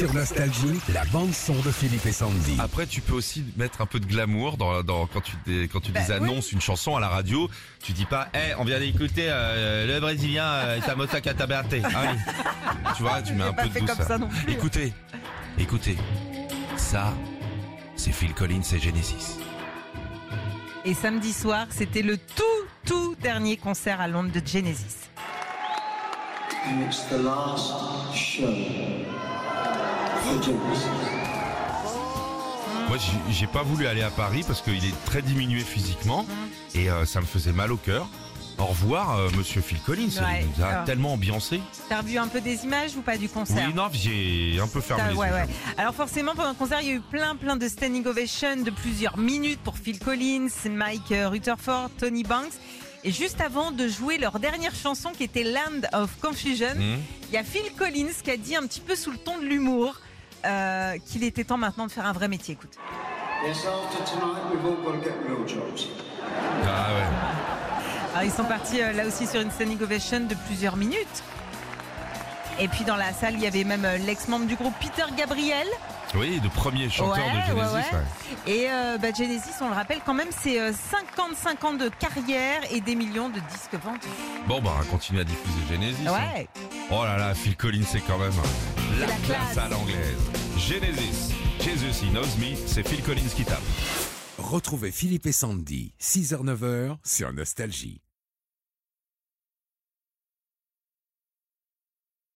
Sur Nostalgie, la bande-son de Philippe et Sandy. Après, tu peux aussi mettre un peu de glamour dans, dans quand tu quand tu Bah, une chanson à la radio. Tu dis pas, eh, on vient d'écouter euh, le Brésilien euh, Samosa Cataberte. Ah. Tu vois, tu mets un pas peu de douceur. ça non plus. Écoutez, écoutez, ça, c'est Phil Collins et Genesis. Et samedi soir, c'était le tout, tout dernier concert à Londres de Genesis. and it's the last show. Moi, j'ai- pas voulu aller à Paris parce qu'il est très diminué physiquement et euh, ça me faisait mal au cœur. Au revoir, euh, Monsieur Phil Collins. Ouais. Il nous a Alors. tellement ambiancé. T'as revu un peu des images ou pas du concert Oui, non, j'ai un peu fermé les ouais, yeux. ouais. Alors forcément, pendant le concert, il y a eu plein, plein de standing ovations de plusieurs minutes pour Phil Collins, Mike euh, Rutherford, Tony Banks. Et juste avant de jouer leur dernière chanson qui était Land of Confusion, Mhm. il y a Phil Collins qui a dit un petit peu sous le ton de l'humour euh, qu'il était temps maintenant de faire un vrai métier. Écoute. Yes, after tonight, we've all got to get real jobs. Ah ouais. Alors ils sont partis euh, là aussi sur une standing ovation de plusieurs minutes. Et puis dans la salle, il y avait même euh, l'ex-membre du groupe Peter Gabriel. Oui, le premier chanteur Ouais, de Genesis. ouais, ouais. ouais. Et euh, bah, Genesis, on le rappelle quand même, c'est euh, 55 ans de carrière et des millions de disques vendus. Bon, bah, on va continuer à diffuser Genesis. hein. Oh là là, Phil Collins, c'est quand même la, la classe classe. à l'anglaise. Genesis, Jesus, he knows me, c'est Phil Collins qui tape. Retrouvez Philippe et Sandy, 6h-9h sur Nostalgie.